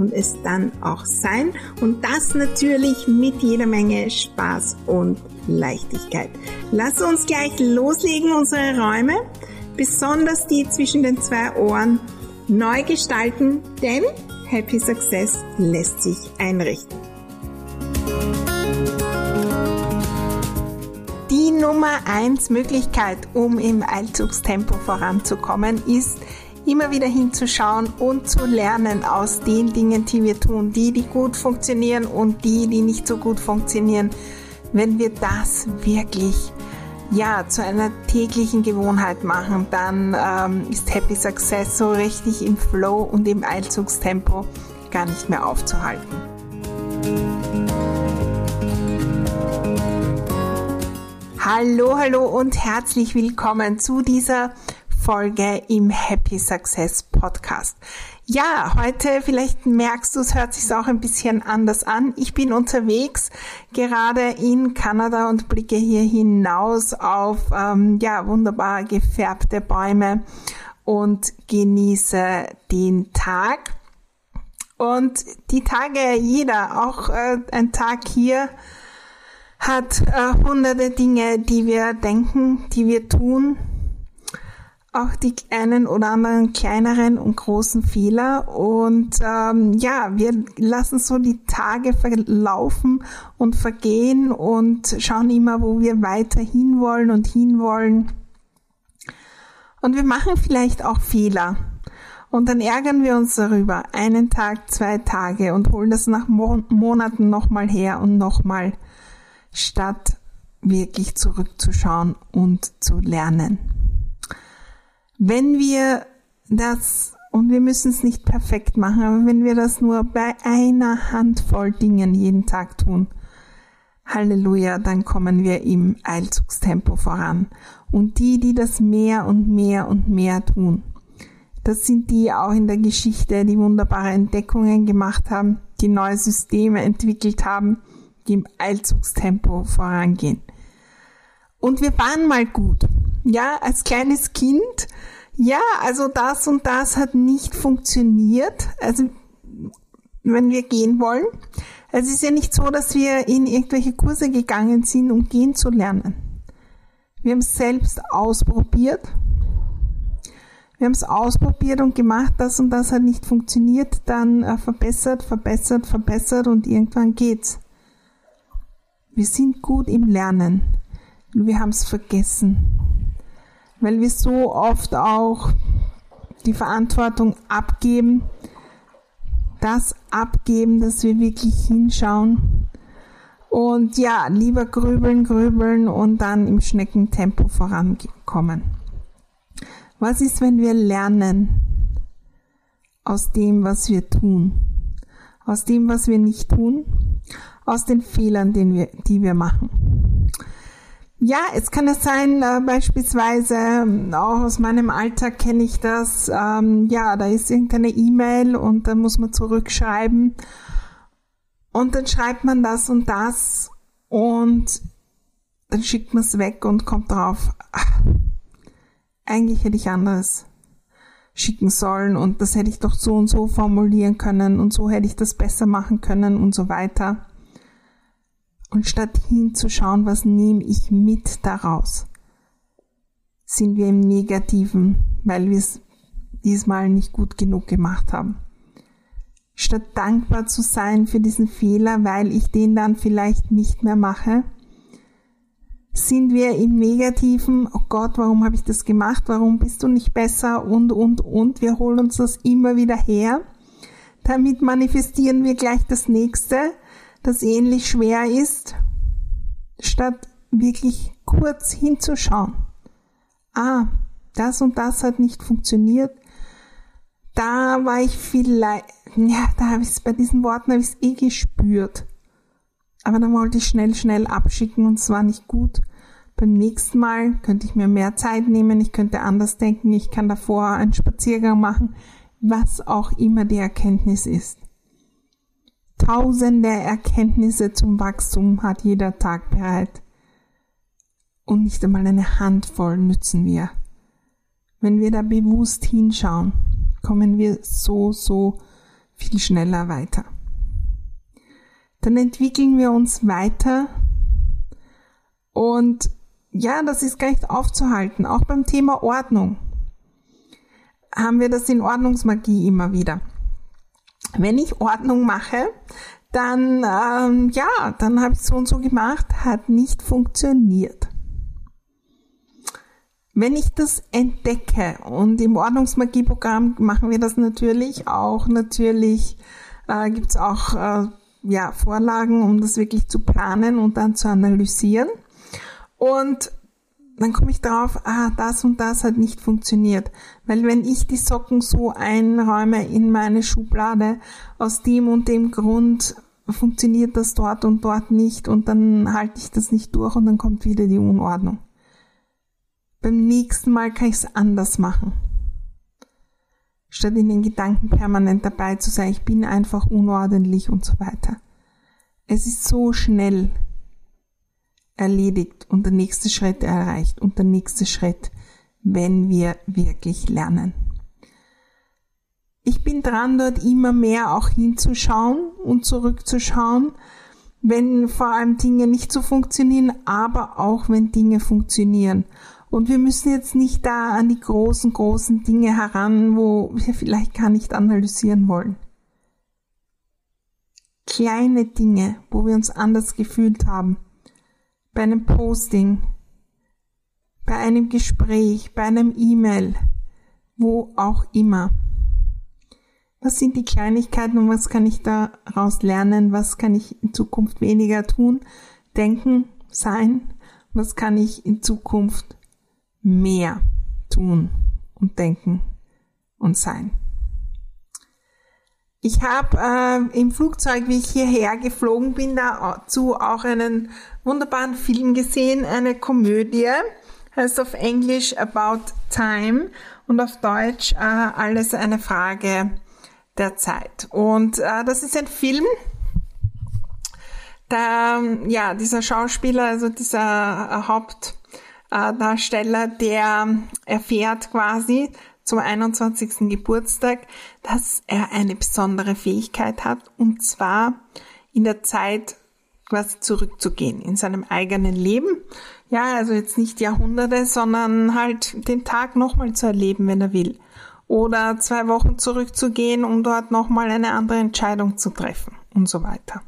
und es dann auch sein. Und das natürlich mit jeder Menge Spaß und Leichtigkeit. Lass uns gleich loslegen, unsere Räume, besonders die zwischen den zwei Ohren, neu gestalten, denn Happy Success lässt sich einrichten. Die Nummer eins Möglichkeit, um im Eilzugstempo voranzukommen, ist, immer wieder hinzuschauen und zu lernen aus den Dingen, die wir tun, die, die gut funktionieren und die, die nicht so gut funktionieren. Wenn wir das wirklich ja, zu einer täglichen Gewohnheit machen, dann ähm, ist Happy Success so richtig im Flow und im Eilzugstempo gar nicht mehr aufzuhalten. Hallo, hallo und herzlich willkommen zu dieser Folge im Happy Success Podcast. Ja, heute vielleicht merkst du, es hört sich auch ein bisschen anders an. Ich bin unterwegs gerade in Kanada und blicke hier hinaus auf ähm, ja wunderbar gefärbte Bäume und genieße den Tag. Und die Tage, jeder, auch äh, ein Tag hier, hat äh, hunderte Dinge, die wir denken, die wir tun, auch die einen oder anderen kleineren und großen Fehler. Und ähm, ja, wir lassen so die Tage verlaufen und vergehen und schauen immer, wo wir weiter hinwollen und hinwollen. Und wir machen vielleicht auch Fehler. Und dann ärgern wir uns darüber, einen Tag, zwei Tage und holen das nach Mo Monaten nochmal her und nochmal, statt wirklich zurückzuschauen und zu lernen. Wenn wir das, und wir müssen es nicht perfekt machen, aber wenn wir das nur bei einer Handvoll Dingen jeden Tag tun, Halleluja, dann kommen wir im Eilzugstempo voran. Und die, die das mehr und mehr und mehr tun, das sind die auch in der Geschichte, die wunderbare Entdeckungen gemacht haben, die neue Systeme entwickelt haben, die im Eilzugstempo vorangehen. Und wir waren mal gut. Ja, als kleines Kind ja, also das und das hat nicht funktioniert. Also wenn wir gehen wollen. Es ist ja nicht so, dass wir in irgendwelche Kurse gegangen sind, um gehen zu lernen. Wir haben es selbst ausprobiert. Wir haben es ausprobiert und gemacht, das und das hat nicht funktioniert, dann äh, verbessert, verbessert, verbessert und irgendwann geht's. Wir sind gut im Lernen. Wir haben es vergessen weil wir so oft auch die Verantwortung abgeben, das abgeben, dass wir wirklich hinschauen und ja, lieber grübeln, grübeln und dann im Schneckentempo vorankommen. Was ist, wenn wir lernen aus dem, was wir tun, aus dem, was wir nicht tun, aus den Fehlern, den wir, die wir machen? Ja, es kann es sein, äh, beispielsweise, ähm, auch aus meinem Alltag kenne ich das, ähm, ja, da ist irgendeine E-Mail und dann muss man zurückschreiben und dann schreibt man das und das und dann schickt man es weg und kommt drauf, ach, eigentlich hätte ich anderes schicken sollen und das hätte ich doch so und so formulieren können und so hätte ich das besser machen können und so weiter. Und statt hinzuschauen, was nehme ich mit daraus, sind wir im Negativen, weil wir es diesmal nicht gut genug gemacht haben. Statt dankbar zu sein für diesen Fehler, weil ich den dann vielleicht nicht mehr mache, sind wir im Negativen, oh Gott, warum habe ich das gemacht, warum bist du nicht besser und, und, und. Wir holen uns das immer wieder her. Damit manifestieren wir gleich das nächste das ähnlich schwer ist, statt wirklich kurz hinzuschauen. Ah, das und das hat nicht funktioniert. Da war ich vielleicht, ja, da habe ich es bei diesen Worten habe ich es eh gespürt. Aber dann wollte ich schnell, schnell abschicken und es war nicht gut. Beim nächsten Mal könnte ich mir mehr Zeit nehmen, ich könnte anders denken, ich kann davor einen Spaziergang machen, was auch immer die Erkenntnis ist. Tausende Erkenntnisse zum Wachstum hat jeder Tag bereit. Und nicht einmal eine Handvoll nützen wir. Wenn wir da bewusst hinschauen, kommen wir so, so viel schneller weiter. Dann entwickeln wir uns weiter und ja, das ist gar nicht aufzuhalten. Auch beim Thema Ordnung haben wir das in Ordnungsmagie immer wieder. Wenn ich Ordnung mache, dann ähm, ja, dann habe ich so und so gemacht, hat nicht funktioniert. Wenn ich das entdecke und im Ordnungsmagieprogramm machen wir das natürlich auch, natürlich äh, gibt es auch äh, ja, Vorlagen, um das wirklich zu planen und dann zu analysieren. Und dann komme ich drauf, ah, das und das hat nicht funktioniert. Weil wenn ich die Socken so einräume in meine Schublade, aus dem und dem Grund funktioniert das dort und dort nicht und dann halte ich das nicht durch und dann kommt wieder die Unordnung. Beim nächsten Mal kann ich es anders machen. Statt in den Gedanken permanent dabei zu sein, ich bin einfach unordentlich und so weiter. Es ist so schnell erledigt und der nächste Schritt erreicht und der nächste Schritt, wenn wir wirklich lernen. Ich bin dran, dort immer mehr auch hinzuschauen und zurückzuschauen, wenn vor allem Dinge nicht so funktionieren, aber auch wenn Dinge funktionieren und wir müssen jetzt nicht da an die großen, großen Dinge heran, wo wir vielleicht gar nicht analysieren wollen. Kleine Dinge, wo wir uns anders gefühlt haben. Bei einem Posting, bei einem Gespräch, bei einem E-Mail, wo auch immer. Was sind die Kleinigkeiten und was kann ich daraus lernen? Was kann ich in Zukunft weniger tun, denken, sein? Was kann ich in Zukunft mehr tun und denken und sein. Ich habe äh, im Flugzeug, wie ich hierher geflogen bin, dazu auch einen wunderbaren Film gesehen, eine Komödie, heißt auf Englisch About Time und auf Deutsch äh, Alles eine Frage der Zeit. Und äh, das ist ein Film, da, ja, dieser Schauspieler, also dieser äh, Haupt äh, der erfährt quasi zum 21. Geburtstag, dass er eine besondere Fähigkeit hat, und zwar in der Zeit quasi zurückzugehen in seinem eigenen Leben. Ja, also jetzt nicht Jahrhunderte, sondern halt den Tag nochmal zu erleben, wenn er will. Oder zwei Wochen zurückzugehen, um dort nochmal eine andere Entscheidung zu treffen und so weiter.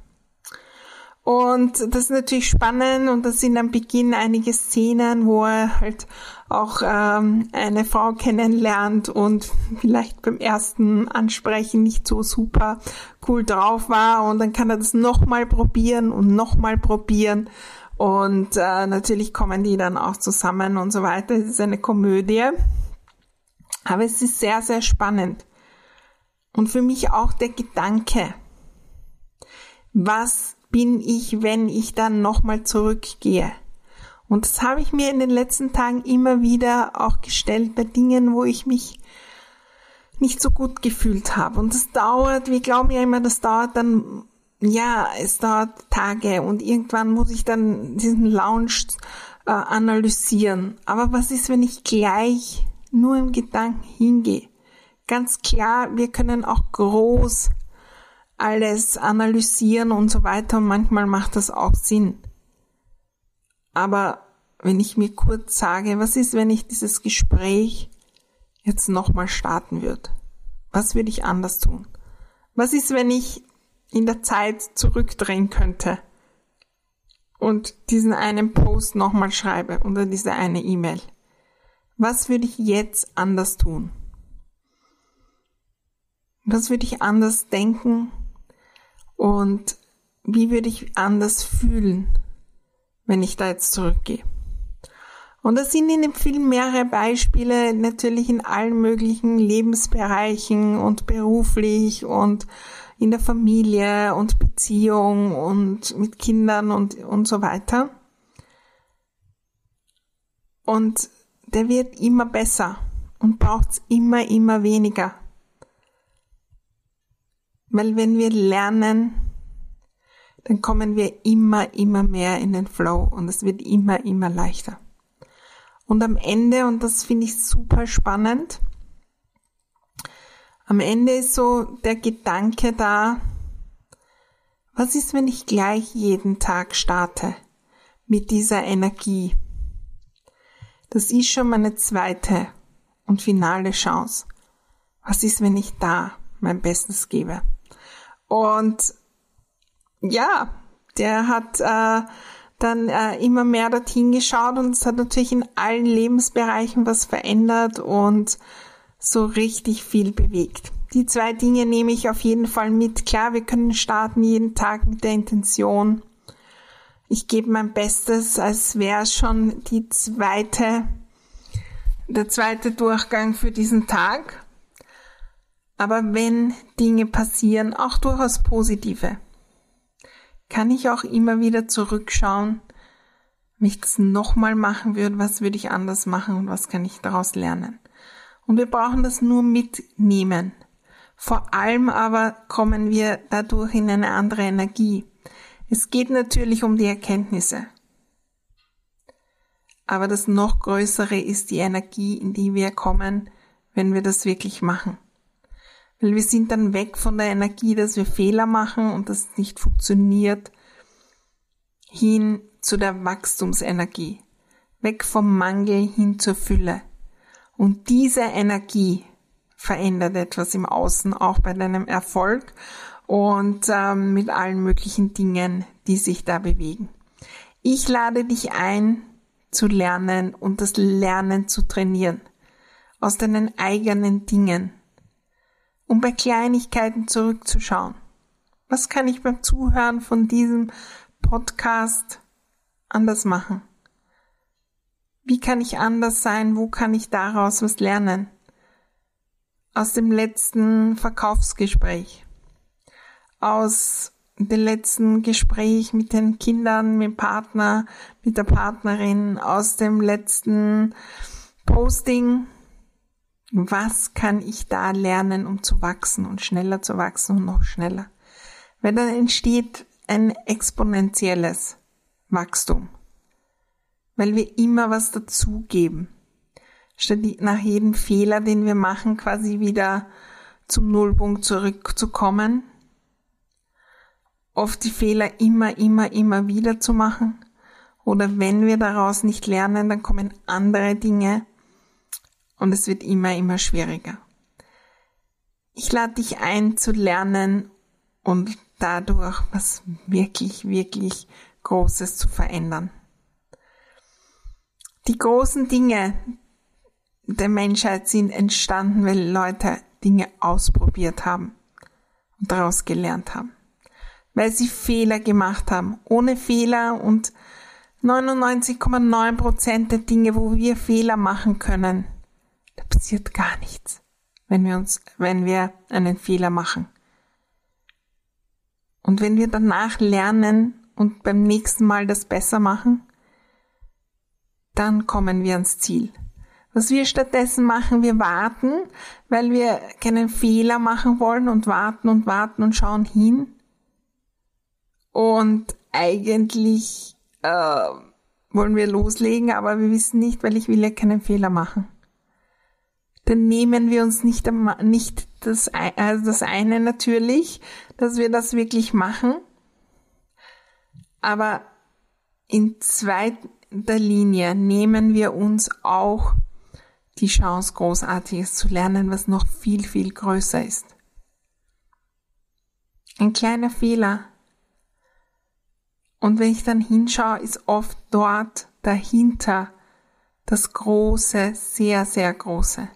Und das ist natürlich spannend und das sind am Beginn einige Szenen, wo er halt auch ähm, eine Frau kennenlernt und vielleicht beim ersten Ansprechen nicht so super cool drauf war und dann kann er das nochmal probieren und nochmal probieren und äh, natürlich kommen die dann auch zusammen und so weiter. Es ist eine Komödie, aber es ist sehr, sehr spannend. Und für mich auch der Gedanke, was bin ich, wenn ich dann nochmal zurückgehe? Und das habe ich mir in den letzten Tagen immer wieder auch gestellt bei Dingen, wo ich mich nicht so gut gefühlt habe. Und das dauert, wir glauben ja immer, das dauert dann, ja, es dauert Tage und irgendwann muss ich dann diesen Lounge äh, analysieren. Aber was ist, wenn ich gleich nur im Gedanken hingehe? Ganz klar, wir können auch groß alles analysieren und so weiter und manchmal macht das auch Sinn. Aber wenn ich mir kurz sage, was ist, wenn ich dieses Gespräch jetzt nochmal starten würde? Was würde ich anders tun? Was ist, wenn ich in der Zeit zurückdrehen könnte und diesen einen Post nochmal schreibe oder diese eine E-Mail? Was würde ich jetzt anders tun? Was würde ich anders denken und wie würde ich anders fühlen, wenn ich da jetzt zurückgehe? Und das sind in dem Film mehrere Beispiele, natürlich in allen möglichen Lebensbereichen und beruflich und in der Familie und Beziehung und mit Kindern und, und so weiter. Und der wird immer besser und braucht immer, immer weniger. Weil wenn wir lernen, dann kommen wir immer, immer mehr in den Flow und es wird immer, immer leichter. Und am Ende, und das finde ich super spannend, am Ende ist so der Gedanke da, was ist, wenn ich gleich jeden Tag starte mit dieser Energie? Das ist schon meine zweite und finale Chance. Was ist, wenn ich da mein Bestes gebe? Und ja, der hat äh, dann äh, immer mehr dorthin geschaut und es hat natürlich in allen Lebensbereichen was verändert und so richtig viel bewegt. Die zwei Dinge nehme ich auf jeden Fall mit. Klar, wir können starten jeden Tag mit der Intention. Ich gebe mein Bestes, als wäre schon die zweite, der zweite Durchgang für diesen Tag. Aber wenn Dinge passieren, auch durchaus positive, kann ich auch immer wieder zurückschauen, wenn ich das nochmal machen würde, was würde ich anders machen und was kann ich daraus lernen. Und wir brauchen das nur mitnehmen. Vor allem aber kommen wir dadurch in eine andere Energie. Es geht natürlich um die Erkenntnisse. Aber das noch Größere ist die Energie, in die wir kommen, wenn wir das wirklich machen. Weil wir sind dann weg von der Energie, dass wir Fehler machen und das nicht funktioniert, hin zu der Wachstumsenergie. Weg vom Mangel hin zur Fülle. Und diese Energie verändert etwas im Außen, auch bei deinem Erfolg und ähm, mit allen möglichen Dingen, die sich da bewegen. Ich lade dich ein, zu lernen und das Lernen zu trainieren. Aus deinen eigenen Dingen. Um bei Kleinigkeiten zurückzuschauen. Was kann ich beim Zuhören von diesem Podcast anders machen? Wie kann ich anders sein? Wo kann ich daraus was lernen? Aus dem letzten Verkaufsgespräch. Aus dem letzten Gespräch mit den Kindern, mit dem Partner, mit der Partnerin, aus dem letzten Posting. Was kann ich da lernen, um zu wachsen und schneller zu wachsen und noch schneller? Weil dann entsteht ein exponentielles Wachstum weil wir immer was dazugeben. Statt nach jedem Fehler, den wir machen, quasi wieder zum Nullpunkt zurückzukommen, oft die Fehler immer, immer, immer wieder zu machen. Oder wenn wir daraus nicht lernen, dann kommen andere Dinge und es wird immer, immer schwieriger. Ich lade dich ein zu lernen und dadurch was wirklich, wirklich Großes zu verändern. Die großen Dinge der Menschheit sind entstanden, weil Leute Dinge ausprobiert haben und daraus gelernt haben. Weil sie Fehler gemacht haben. Ohne Fehler und 99,9 Prozent der Dinge, wo wir Fehler machen können, da passiert gar nichts, wenn wir uns, wenn wir einen Fehler machen. Und wenn wir danach lernen und beim nächsten Mal das besser machen, dann kommen wir ans Ziel. Was wir stattdessen machen, wir warten, weil wir keinen Fehler machen wollen und warten und warten und schauen hin. Und eigentlich äh, wollen wir loslegen, aber wir wissen nicht, weil ich will ja keinen Fehler machen. Dann nehmen wir uns nicht, nicht das, also das eine natürlich, dass wir das wirklich machen, aber in zweiten der Linie nehmen wir uns auch die Chance, Großartiges zu lernen, was noch viel, viel größer ist. Ein kleiner Fehler. Und wenn ich dann hinschaue, ist oft dort dahinter das Große, sehr, sehr Große.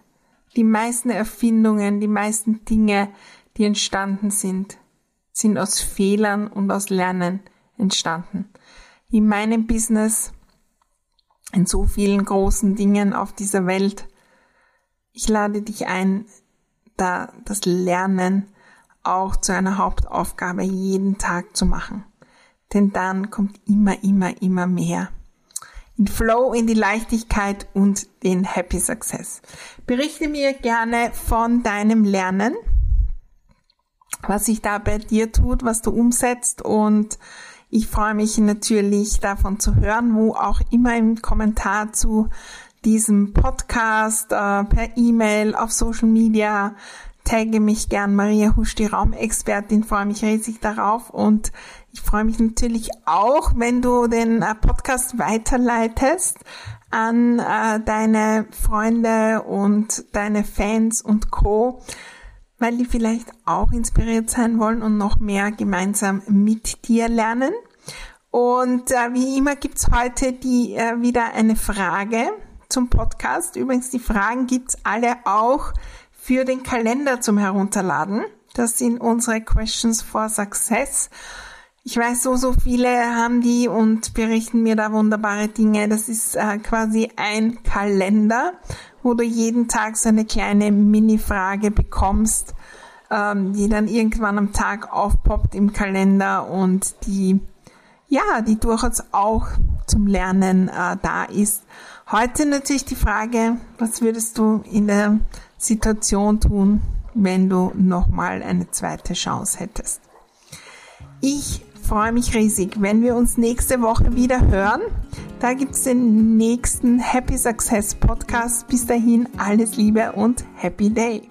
Die meisten Erfindungen, die meisten Dinge, die entstanden sind, sind aus Fehlern und aus Lernen entstanden. In meinem Business in so vielen großen Dingen auf dieser Welt. Ich lade dich ein, da das Lernen auch zu einer Hauptaufgabe jeden Tag zu machen. Denn dann kommt immer, immer, immer mehr. In Flow, in die Leichtigkeit und den Happy Success. Berichte mir gerne von deinem Lernen, was sich da bei dir tut, was du umsetzt und ich freue mich natürlich davon zu hören, wo auch immer im Kommentar zu diesem Podcast, äh, per E-Mail, auf Social Media. Tagge mich gern Maria Husch, die Raumexpertin, freue mich riesig darauf und ich freue mich natürlich auch, wenn du den äh, Podcast weiterleitest an äh, deine Freunde und deine Fans und Co weil die vielleicht auch inspiriert sein wollen und noch mehr gemeinsam mit dir lernen. Und äh, wie immer gibt's heute die äh, wieder eine Frage zum Podcast. Übrigens, die Fragen gibt's alle auch für den Kalender zum Herunterladen. Das sind unsere Questions for Success. Ich weiß, so, so viele haben die und berichten mir da wunderbare Dinge. Das ist äh, quasi ein Kalender, wo du jeden Tag so eine kleine Mini-Frage bekommst, ähm, die dann irgendwann am Tag aufpoppt im Kalender und die, ja, die durchaus auch zum Lernen äh, da ist. Heute natürlich die Frage, was würdest du in der Situation tun, wenn du nochmal eine zweite Chance hättest? Ich freue mich riesig, wenn wir uns nächste Woche wieder hören. Da gibt es den nächsten Happy Success Podcast. Bis dahin alles Liebe und Happy Day.